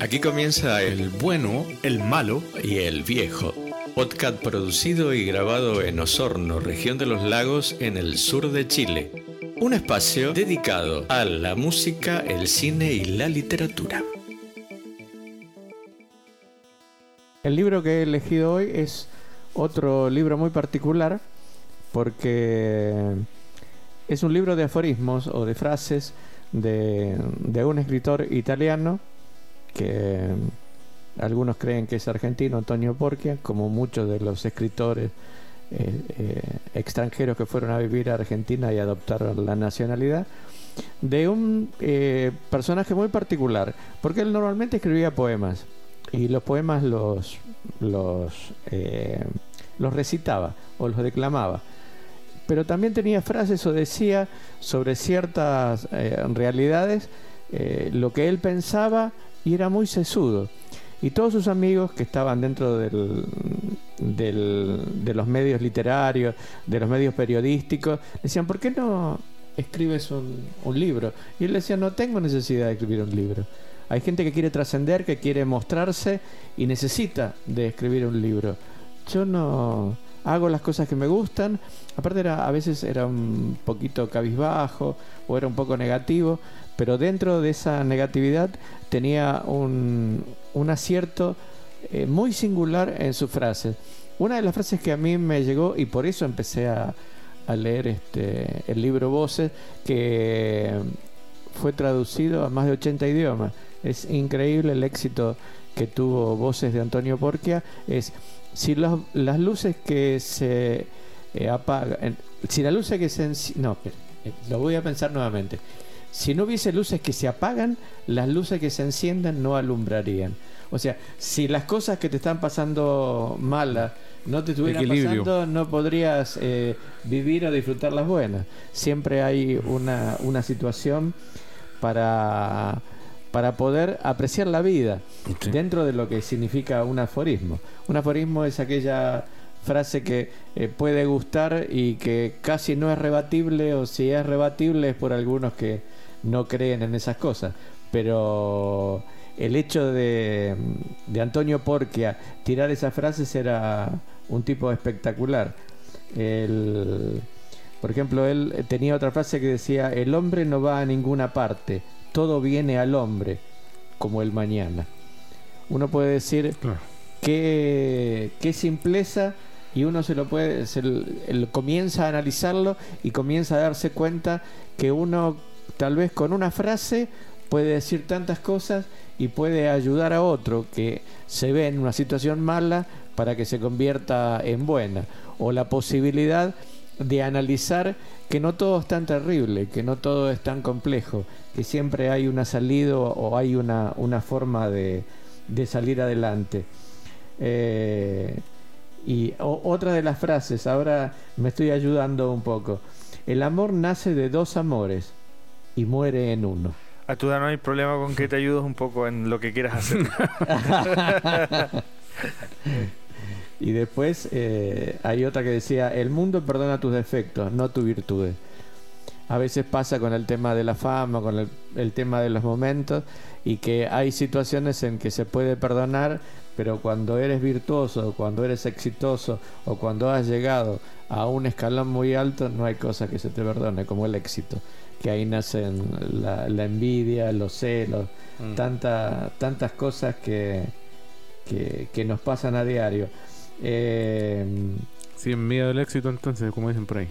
Aquí comienza el bueno, el malo y el viejo. Podcast producido y grabado en Osorno, región de los lagos, en el sur de Chile. Un espacio dedicado a la música, el cine y la literatura. El libro que he elegido hoy es otro libro muy particular porque es un libro de aforismos o de frases de, un escritor italiano que algunos creen que es argentino, Antonio Porquia, como muchos de los escritores eh, eh, extranjeros que fueron a vivir a Argentina y adoptaron la nacionalidad, de un eh, personaje muy particular, porque él normalmente escribía poemas y los poemas los, los, los recitaba o los declamaba pero también tenía frases o decía sobre ciertas realidades lo que él pensaba y era muy sesudo. Y todos sus amigos que estaban dentro del, de los medios literarios, de los medios periodísticos, decían, ¿por qué no escribes un, un libro? Y él decía, no tengo necesidad de escribir un libro. Hay gente que quiere trascender, que quiere mostrarse y necesita de escribir un libro. Yo no hago las cosas que me gustan. Aparte era, a veces era un poquito cabizbajo o era un poco negativo, pero dentro de esa negatividad tenía un, acierto eh, muy singular en sus frases. Una de las frases que a mí me llegó, y por eso empecé a, leer este, el libro Voces, que fue traducido a más de 80 idiomas. Es increíble el éxito que tuvo Voces de Antonio Porquia. Es si las luces que se eh, apagan, si la luz que se no, eh, lo voy a pensar nuevamente. Si no hubiese luces que se apagan, las luces que se enciendan no alumbrarían. O sea, si las cosas que te están pasando malas no te estuvieran pasando, no podrías eh, vivir o disfrutar las buenas. Siempre hay una, una situación para, para poder apreciar la vida dentro de lo que significa un aforismo. Un aforismo es aquella frase que eh, puede gustar y que casi no es rebatible o si es rebatible es por algunos que no creen en esas cosas. Pero el hecho de, de Antonio Porquia tirar esas frases era un tipo espectacular. por ejemplo, él tenía otra frase que decía, el hombre no va a ninguna parte, todo viene al hombre, como el mañana. Uno puede decir, qué, qué simpleza y uno se lo puede, se, comienza a analizarlo y comienza a darse cuenta que uno tal vez con una frase puede decir tantas cosas y puede ayudar a otro que se ve en una situación mala para que se convierta en buena. O la posibilidad de analizar que no todo es tan terrible, que no todo es tan complejo, que siempre hay una salida o hay una, una forma de, de salir adelante. Eh, y otra de las frases, ahora me estoy ayudando un poco. El amor nace de dos amores y muere en uno. A tu no hay problema con que te ayudes un poco en lo que quieras hacer. y después eh, hay otra que decía, el mundo perdona tus defectos, no tus virtudes. A veces pasa con el tema de la fama, con el, el tema de los momentos, y que hay situaciones en que se puede perdonar, pero cuando eres virtuoso, cuando eres exitoso o cuando has llegado a un escalón muy alto, no hay cosa que se te perdone como el éxito. Que ahí nacen la, envidia, los celos, mm. tantas cosas que, que, nos pasan a diario. Eh, sí, en miedo del éxito entonces, como dicen por ahí.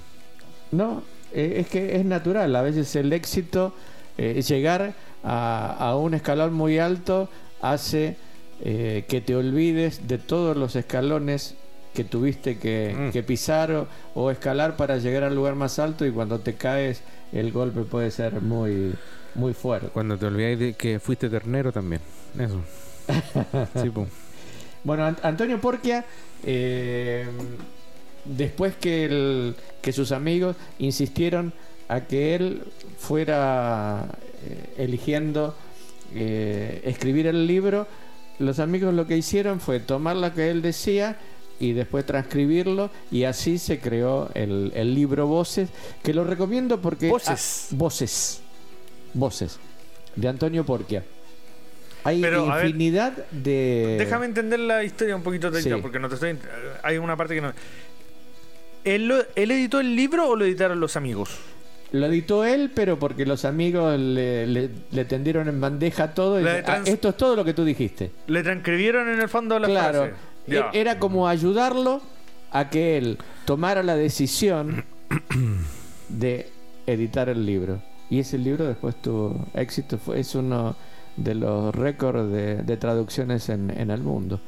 No, eh, es que es natural. A veces el éxito, eh, llegar a, a un escalón muy alto, hace eh, que te olvides de todos los escalones que tuviste que, mm. pisar o, escalar para llegar al lugar más alto y cuando te caes el golpe puede ser muy, muy fuerte. Cuando te olvides de que fuiste ternero también. Eso. Bueno, Antonio Porquia, eh, después que, que sus amigos insistieron a que él fuera eh, eligiendo eh, escribir el libro, los amigos lo que hicieron fue tomar lo que él decía y después transcribirlo y así se creó el, el libro Voces, que lo recomiendo porque... Voces. ah, voces. Voces. De Antonio Porquia. Hay Pero, ver, infinidad de... Déjame entender la historia un poquito Sí. porque no te estoy. Hay una parte que no. ¿Él, lo- ¿Él editó el libro o lo editaron los amigos? Lo editó él, pero porque los amigos le, le- le tendieron en bandeja todo. Y de "Ah, esto es todo lo que tú dijiste. Le transcribieron en el fondo la claro. frase. Ya. E- Era como ayudarlo a que él tomara la decisión de editar el libro. Y ese libro después tuvo éxito. Fue, es uno de los récords de, de traducciones en, en el mundo.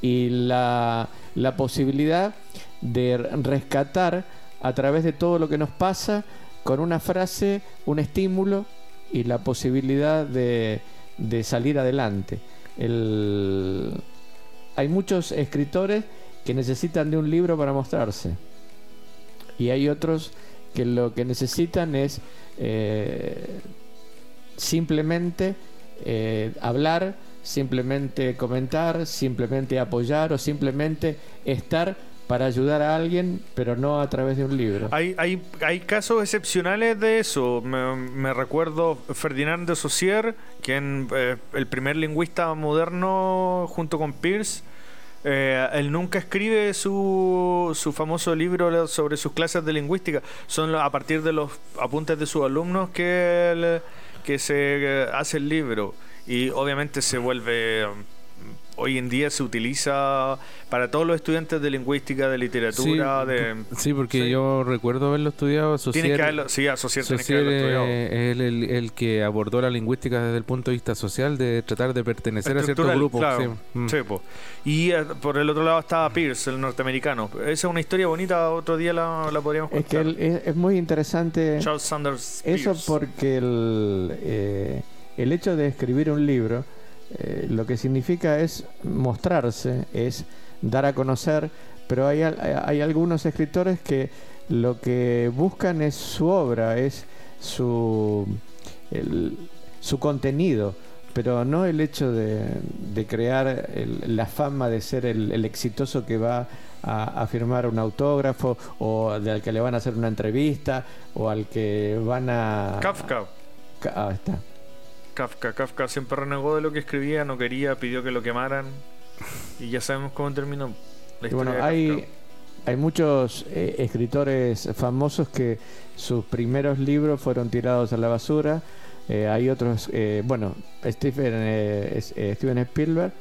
Y la, la posibilidad de rescatar a través de todo lo que nos pasa con una frase, un estímulo y la posibilidad de, de salir adelante. El, hay muchos escritores que necesitan de un libro para mostrarse. Y hay otros que lo que necesitan es eh, simplemente eh, hablar, simplemente comentar, simplemente apoyar o simplemente estar para ayudar a alguien, pero no a través de un libro. Hay, hay, hay casos excepcionales de eso. Me, recuerdo Ferdinand de Saussure, quien eh, el primer lingüista moderno junto con Peirce. eh, él nunca escribe su, su famoso libro sobre sus clases de lingüística. Son a partir de los apuntes de sus alumnos que, que se eh, hace el libro. Y obviamente se vuelve... mm, Hoy en día se utiliza para todos los estudiantes de lingüística, de literatura, sí, de... sí, porque sí. yo recuerdo haberlo estudiado. Tienes Saussure- que haberlo, sí, asociar tienes que Saussure haberlo estudiado. es el, el- el que abordó la lingüística desde el punto de vista social, de tratar de pertenecer a ciertos grupos. claro. sí. Mm. Po. Y eh, por el otro lado estaba Pierce, el norteamericano. Esa es una historia bonita, otro día la, la podríamos Es que contar. el- es, es muy interesante Charles Sanders eso Peirce. porque el, eh, el hecho de escribir un libro eh, lo que significa es mostrarse, es dar a conocer, pero hay, al- hay algunos escritores que lo que buscan es su obra, es su, el- su contenido, pero no el hecho de, de crear el- la fama de ser el, el exitoso que va a, a firmar un autógrafo o de al que le van a hacer una entrevista o al que van a... Kafka. Ah, está. Kafka. Kafka siempre renegó de lo que escribía, no quería, pidió que lo quemaran. Y ya sabemos cómo terminó la Y historia bueno, de hay, Kafka. hay muchos eh, escritores famosos que sus primeros libros fueron tirados a la basura. Eh, hay otros, eh, bueno, Stephen, eh, Steven Spielberg,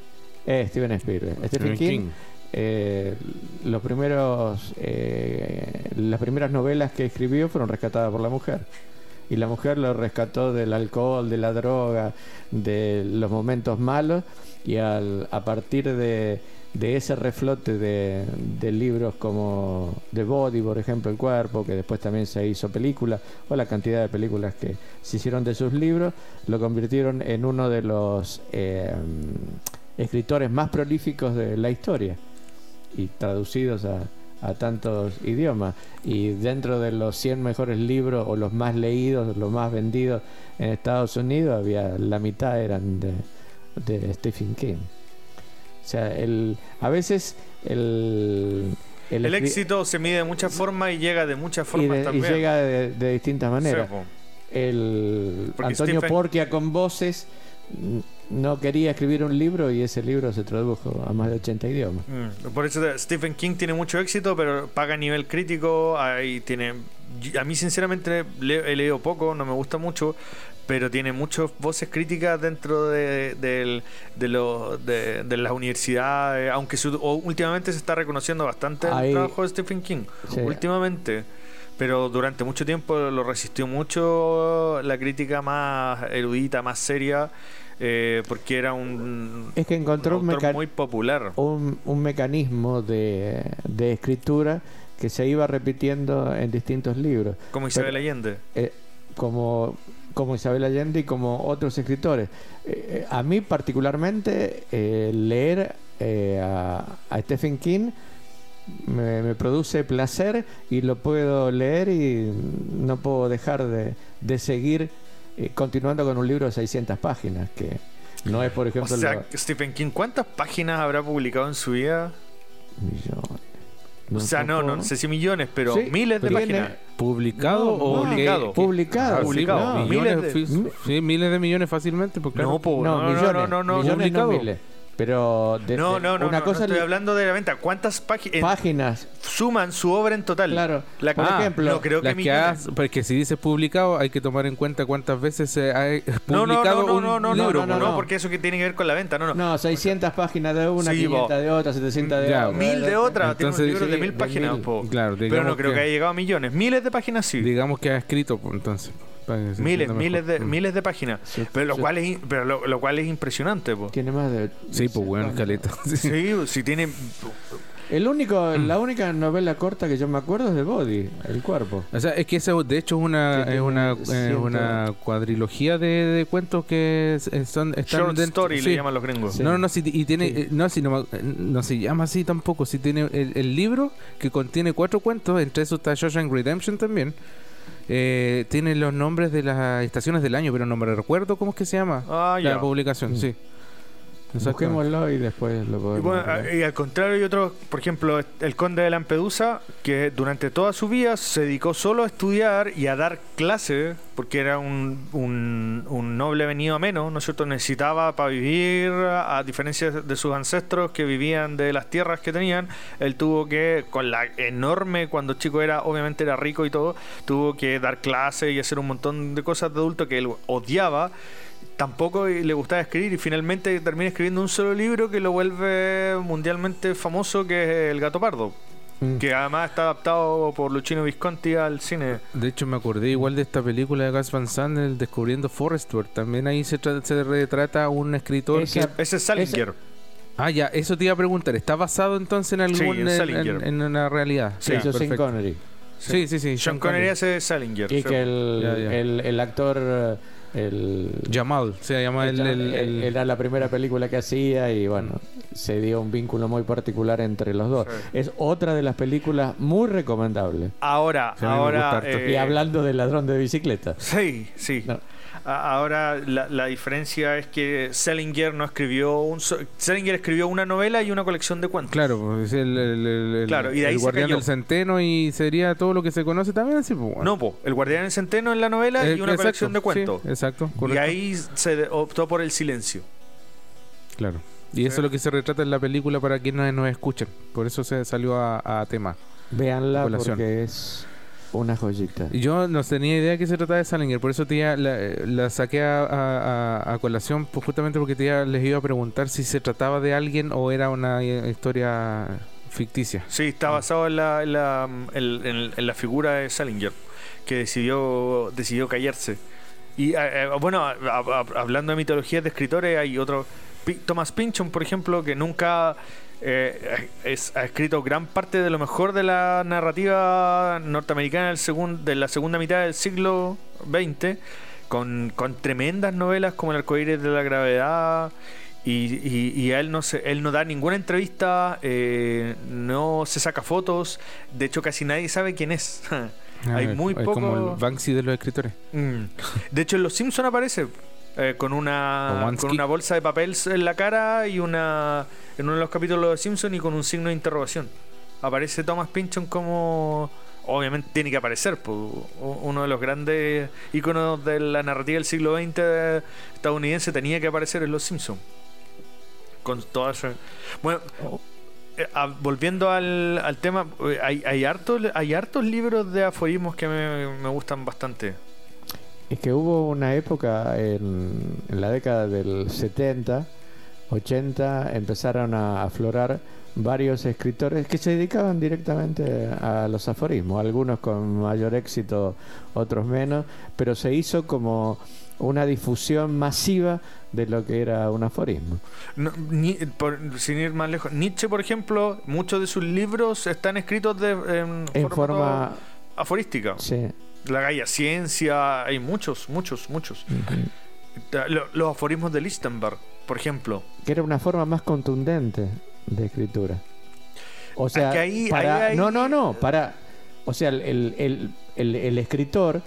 eh, Steven Spielberg, Stephen Stephen King, King. eh, los primeros, eh, las primeras novelas que escribió fueron rescatadas por la mujer. Y la mujer lo rescató del alcohol, de la droga, de los momentos malos. Y al, a partir de, ese reflote de, de libros como The Body, por ejemplo, El Cuerpo, que después también se hizo película, o la cantidad de películas que se hicieron de sus libros, lo convirtieron en uno de los eh, escritores más prolíficos de la historia y traducidos a, a tantos idiomas. Y dentro de los 100 mejores libros o los más leídos, los más vendidos en Estados Unidos, había la mitad eran de, de Stephen King. O sea, el, a veces el, El éxito se mide de muchas formas y llega de muchas y, formas de- y también. llega de, de distintas maneras. Sí, el Porque Antonio Stephen- Porquia con voces no quería escribir un libro y ese libro se tradujo a más de 80 idiomas. Mm, Por eso te- Stephen King tiene mucho éxito, pero paga a nivel crítico. Ahí tiene. A mí, sinceramente, le- he leído poco, no me gusta mucho, pero tiene muchas voces críticas dentro de, de, lo- de, de las universidades. Aunque su- últimamente se está reconociendo bastante Ahí- el trabajo de Stephen King. Sí. Últimamente. Pero durante mucho tiempo lo resistió mucho la crítica más erudita, más seria, eh, porque era un, Es que encontró un, meca- muy popular. un, un mecanismo de, de escritura que se iba repitiendo en distintos libros, Como Isabel Allende. eh, como, como Isabel Allende y como otros escritores. Eh, eh, a mí particularmente leer a, a Stephen King me, me produce placer y lo puedo leer y no puedo dejar de, de seguir eh, continuando con un libro de 600 páginas, que no es, por O ejemplo, sea, lo- Stephen King, ¿cuántas páginas habrá publicado en su vida? millones. o sea, no, no, no sé si millones, pero Sí, miles de páginas. ¿Publicado No, o publicado. Publicado. Ah, sí, Publicado. no, Miles de- fi- sí, miles de millones fácilmente. Porque No, No, no, no, millones, no, no, no, millones, no publicado. miles. Pero de- No, de- no, no, una no, cosa no estoy hablando de la venta. ¿Cuántas páginas páginas, suman su obra en total? claro. La- por Ah, ejemplo, no creo que que has, porque si dices publicado, hay que tomar en cuenta cuántas veces se ha eh, No, no, publicado no, no, un no, no, libro. no, no, no, no. porque eso que tiene que ver con la venta, no, no. no, 600 páginas de una, Sí, 500 po. de otra, 700 de Ya, otra. Mil de otra, tiene Entonces, un libro de sí, mil de páginas, mil. po. Claro, pero no creo que... que- haya llegado a millones. Miles de páginas sí. Digamos que ha escrito, pues, entonces. Miles, miles de. Mm. miles de páginas. Sí, pero lo sí. cual es, pero lo, lo cual es impresionante, po. Tiene más de. Sí, pues bueno, caleta. Sí. Sí, si tiene. El único, Mm. la única novela corta que yo me acuerdo es de Body, el cuerpo. O sea, es que eso de hecho es una, Sí, es una, tiene es una cuadrilogía de, de cuentos que es- son, están Short dentro- story sí. le llaman los gringos. Sí. No, no, no, sí, y tiene, Sí. eh, no, sí, no, me- eh, no se llama así tampoco, sí tiene el, el libro que contiene cuatro cuentos, entre esos está Shawshank Redemption también, eh, tiene los nombres de las estaciones del año, pero no me recuerdo cómo es que se llama Ah, la ya. publicación, Mm. sí. Busquémoslo y después lo Y, podemos. bueno, ver. y al contrario hay otros, por ejemplo, el conde de Lampedusa, que durante toda su vida se dedicó solo a estudiar y a dar clases, porque era un, un, un noble venido a menos, ¿no es cierto? Necesitaba para vivir, a diferencia de sus ancestros que vivían de las tierras que tenían, él tuvo que, con la enorme, cuando chico era, obviamente era rico y todo, tuvo que dar clases y hacer un montón de cosas de adulto que él odiaba tampoco le gustaba escribir y finalmente termina escribiendo un solo libro que lo vuelve mundialmente famoso que es El gato pardo Mm. que además está adaptado por Luchino Visconti al cine De hecho, me acordé igual de esta película de Gus Van Sant, el Descubriendo Forestworth. También ahí se, tra- se retrata un escritor Esa- que... ese es Salinger Ah, ya, eso te iba a preguntar. ¿Está basado entonces en Sí, algún... en en, Salinger. en- en una realidad? Sí, Ya, Sean. Connery. Sí, sí, sí. Sean Connery hace Salinger Y que el, Ya, ya. el, el actor. Eh, El, Jamal, se llama el... el- el- Era la primera película que hacía y bueno, se dio un vínculo muy particular entre los dos. Sí. Es otra de las películas muy recomendables. ahora ahora harto. eh, y hablando del ladrón de bicicleta. sí sí No. Ahora la, la diferencia es que Salinger no escribió un Salinger escribió una novela y una colección de cuentos. Claro, pues, es el, el, el- Claro, y de ahí el se guardián cayó. del centeno y sería todo lo que se conoce también así, pues, bueno. No, po, El Guardián del Centeno en la novela Eh, y una exacto, colección de cuentos. sí, exacto, y ahí se optó por el silencio. Claro. Y eso es lo que se retrata en la película para quienes nos escuchan. Por eso se salió a, a tema. Véanla Colación. porque es una joyita. Yo no tenía idea que se trataba de Salinger, por eso te iba- la, la saqué a, a- a- a colación, pues, justamente porque te iba- les iba a preguntar si se trataba de alguien o era una eh, historia ficticia. Sí, está basado en la, en la, en- en- en la figura de Salinger, que decidió, decidió callarse. Y eh, eh, bueno, a- a- a- hablando de mitologías de escritores, hay otro, Thomas Pynchon, por ejemplo, que nunca eh, es- ha escrito gran parte de lo mejor de la narrativa norteamericana del segun- de la segunda mitad del siglo XX, con, con tremendas novelas como El arcoíris de la gravedad. Y, y- y a él no se, él no da ninguna entrevista, eh, no se saca fotos, de hecho casi nadie sabe quién es. Hay Ah, muy es como poco- el Banksy de los escritores. Mm. De hecho, en Los Simpson aparece eh, con una con una bolsa de papel en la cara y una en uno de los capítulos de Simpson y con un signo de interrogación. Aparece Thomas Pynchon como obviamente tiene que aparecer, pues, uno de los grandes iconos de la narrativa del siglo XX estadounidense tenía que aparecer en Los Simpson. Con todas esas- bueno, eh, volviendo al, al tema, eh, hay, hay, hartos, hay hartos libros de aforismos que me, me gustan bastante. Es que hubo una época en, en la década del 70, 80, empezaron a aflorar varios escritores que se dedicaban directamente a los aforismos, algunos con mayor éxito, otros menos, pero se hizo como una difusión masiva de lo que era un aforismo. No, ni- por- sin ir más lejos, Nietzsche, por ejemplo, muchos de sus libros están escritos de, en, forma... aforística. Sí. La Gaia Ciencia, hay muchos, muchos, muchos. Los aforismos de Lichtenberg, por ejemplo. que era una forma más contundente de escritura. O sea, que ahí- para, ahí no, no, no, para, o sea, el- el- el escritor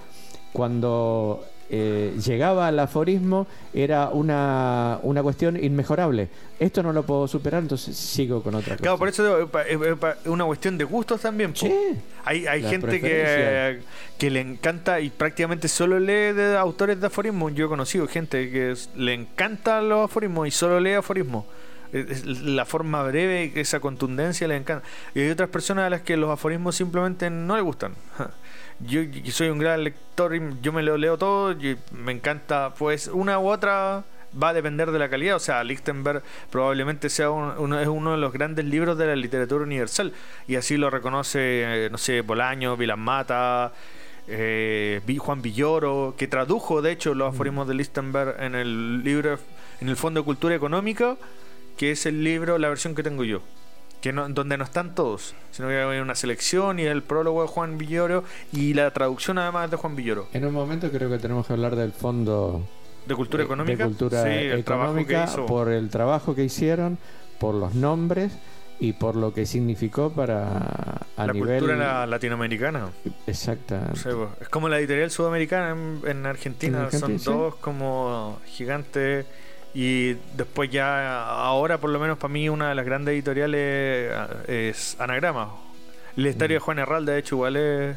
cuando eh, llegaba al aforismo era una, una cuestión inmejorable. Esto no lo puedo superar, entonces sigo con otra cosa. Claro, por eso es pa- es una cuestión de gustos también. Sí. Hay, hay gente que, que le encanta y prácticamente solo lee de autores de aforismos. Yo he conocido gente que le encantan los aforismos y solo lee aforismos. La forma breve, esa contundencia le encanta. Y hay otras personas a las que los aforismos simplemente no les gustan. Yo, yo soy un gran lector yo me lo leo todo y me encanta, pues una u otra va a depender de la calidad. O sea, Lichtenberg probablemente sea un- uno, es uno de los grandes libros de la literatura universal y así lo reconoce, eh, no sé, Bolaño, Vilas Mata, eh, Juan Villoro, que tradujo de hecho los aforismos de Lichtenberg en el libro, en el Fondo de Cultura Económica, que es el libro, la versión que tengo yo. Que no, donde no están todos, sino que hay una selección y el prólogo de Juan Villoro y la traducción además de Juan Villoro. En un momento creo que tenemos que hablar del fondo ¿De cultura económica? de cultura sí, el trabajo que económica hizo. por el trabajo que hicieron, por los nombres y por lo que significó para a la nivel cultura la- latinoamericana. exacta. O sea, pues, es como la editorial sudamericana en, en Argentina. En Argentina, Son sí. todos como gigantes. Y después ya, ahora por lo menos para mí una de las grandes editoriales eh, es Anagrama. La historia de Juan Herralde, de hecho, igual es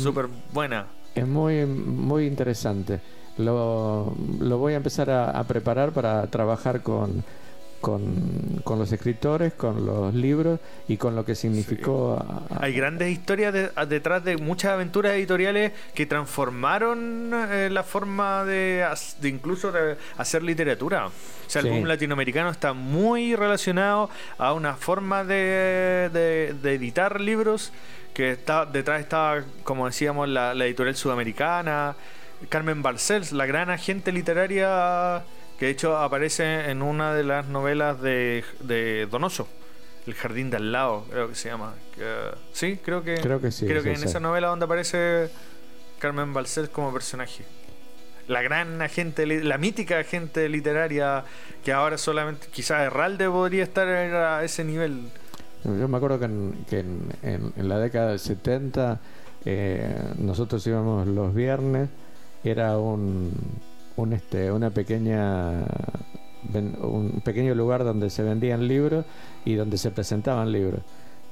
súper buena. Es muy muy interesante. Lo, lo voy a empezar a, a preparar para trabajar con, con, con los escritores, con los libros y con lo que significó. a- a- Hay grandes historias de- a- detrás de muchas aventuras editoriales que transformaron eh, la forma de, incluso de hacer literatura. O sea, el Sí. boom latinoamericano está muy relacionado a una forma de, de- de editar libros que está detrás está, como decíamos, la, la editorial sudamericana, Carmen Barcels, la gran agente literaria que de hecho aparece en una de las novelas de, de Donoso. El jardín de al lado, creo que se llama. Que- sí, creo que. Creo que sí, Creo sí, que en sí. esa novela donde aparece Carmen Balcells como personaje. La gran agente, la mítica agente literaria que ahora solamente, quizás Herralde podría estar a ese nivel. Yo me acuerdo que en, que en, en- en la década del 70 eh, nosotros íbamos los viernes, era un, un este, una pequeña un pequeño lugar donde se vendían libros y donde se presentaban libros.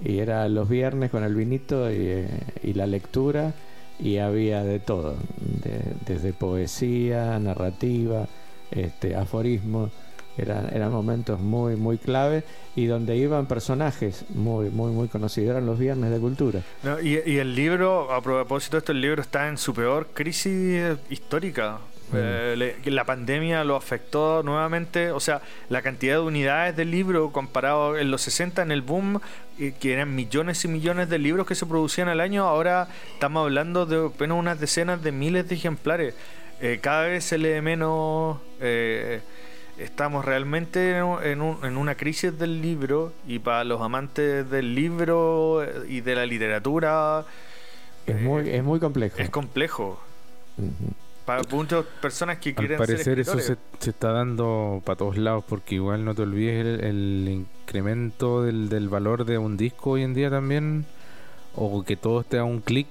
Y era los viernes con el vinito y, eh, la lectura y había de todo, de- desde poesía, narrativa, este, aforismo. Eran, eran momentos muy, muy clave y donde iban personajes muy, muy, muy conocidos. Eran los viernes de cultura. Y, y el libro, a propósito de esto, el libro está en su peor crisis histórica. Mm. Eh, le- la pandemia lo afectó nuevamente, o sea, la cantidad de unidades del libro comparado en los 60 en el boom, eh, que eran millones y millones de libros que se producían al año, ahora estamos hablando de apenas unas decenas de miles de ejemplares. Eh, cada vez se lee menos, eh, estamos realmente en, un- en un- en una crisis del libro y para los amantes del libro y de la literatura Es muy, es muy complejo. es complejo. Ujú. Para muchas personas que Al quieren parecer ser eso se, se está dando para todos lados porque igual no te olvides el, el incremento del, del valor de un disco hoy en día también o que todo esté a un clic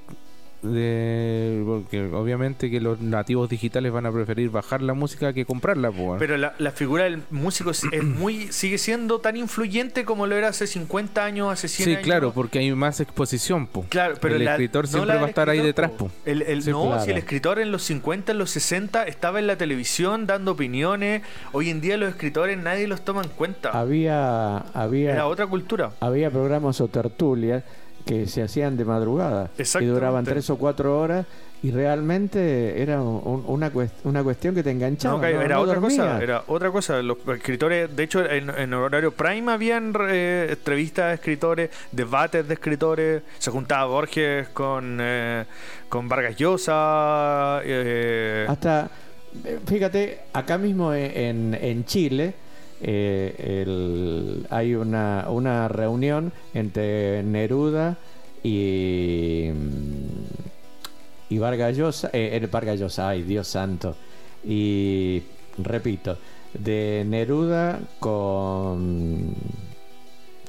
de porque obviamente que los nativos digitales van a preferir bajar la música que comprarla pues, Pero la, la figura del músico es, es muy sigue siendo tan influyente como lo era hace 50 años, hace 100 sí años. claro porque hay más exposición pues. Claro, pero el la- escritor no siempre del va a estar ahí escritor, detrás po. pues. El, el- Sí, no, claro. si el escritor en los 50, en los 60 estaba en la televisión dando opiniones, hoy en día los escritores nadie los toma en cuenta. Había, había, Era otra cultura. había programas o tertulias que se hacían de madrugada y Exactamente. duraban tres o cuatro horas y realmente era un- una, cuest- una cuestión que te enganchaba. No, que no- era no otra cosa, era otra cosa. Los escritores, de hecho, en, en horario prime habían eh, entrevistas de escritores, debates de escritores. Se juntaba Borges con, eh, con Vargas Llosa. eh, Hasta, eh, fíjate, acá mismo en, en Chile eh, el- hay una, una reunión entre Neruda y, y Vargas Llosa, eh, el Vargas Llosa, ay Dios santo, y repito, de Neruda con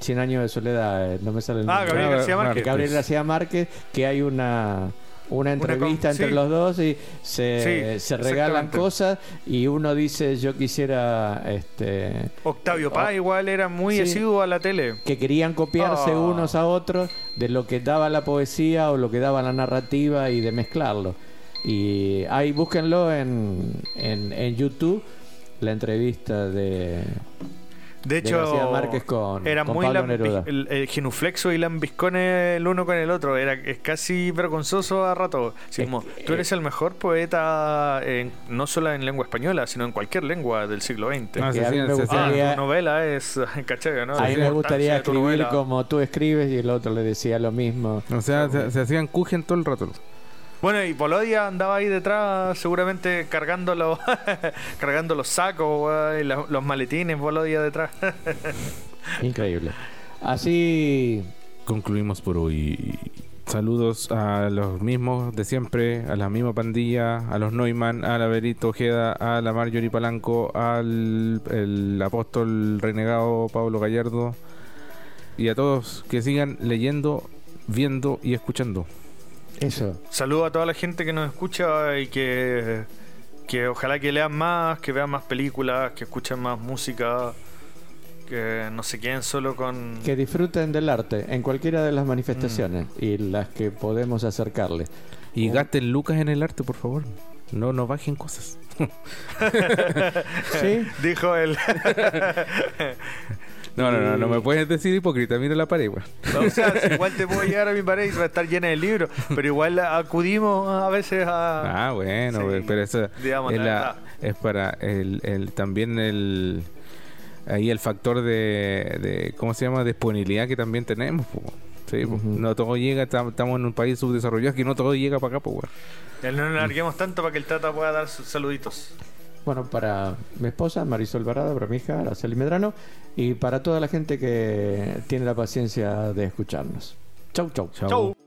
100 años de soledad, eh, no me sale el Ah, nombre. Gabriel Ah, García Márquez. Gabriel García Márquez, que hay una una entrevista con- entre sí. los dos y se, Sí, se regalan cosas y uno dice yo quisiera este Octavio Paz igual era muy Sí. asiduo a la tele. que querían copiarse Ah. unos a otros de lo que daba la poesía o lo que daba la narrativa y de mezclarlo. Y ahí búsquenlo en, en, en YouTube, la entrevista de... De hecho, con- era con muy Neruda. el, el genuflexo y lambiscones el uno con el otro. Era, es casi vergonzoso a rato. Es como, tú eres el mejor poeta en- no solo en lengua española, sino en cualquier lengua del siglo XX. Ah, se a mí me Ah, gustaría- tu novela es, ¿cachai? ¿no? A mí me gustaría de escribir como tú escribes y el otro le decía lo mismo. O sea, se, se hacían cujen todo el rato. Bueno, y Polodia andaba ahí detrás, seguramente cargando los, cargando los sacos, y los, los maletines, Polodia detrás. Increíble. Así Concluimos por hoy. Saludos a los mismos de siempre, a la misma pandilla, a los Neumann, a la Berito Ojeda, a la Marjorie Palanco, al el apóstol renegado Pablo Gallardo y a todos que sigan leyendo, viendo y escuchando. Eso. Saludo a toda la gente que nos escucha y que, que ojalá que lean más, que vean más películas, que escuchen más música, que no se queden solo con... Que disfruten del arte en cualquiera de las manifestaciones y las que podemos acercarle. Y Oh. gasten lucas en el arte, por favor. No, no bajen cosas. Sí, Dijo él. No, no, no, no me puedes decir hipócrita. Mira la pared, weón. o sea, si igual te puedo llegar a mi pared y va a estar llena de libros, pero igual acudimos a veces a... Ah, bueno, Sí, pero eso digamos es, la para el, el- también el ahí el factor de, de ¿cómo se llama? disponibilidad que también tenemos. Sí, no todo llega, tam- estamos en un país subdesarrollado que no todo llega para acá, pues, weón. Ya No nos larguemos tanto para que el Tata pueda dar sus saluditos. Bueno, para mi esposa Marisol Barada, para mi hija Araceli Medrano y para toda la gente que tiene la paciencia de escucharnos. Chau, chau. Chao. Chau.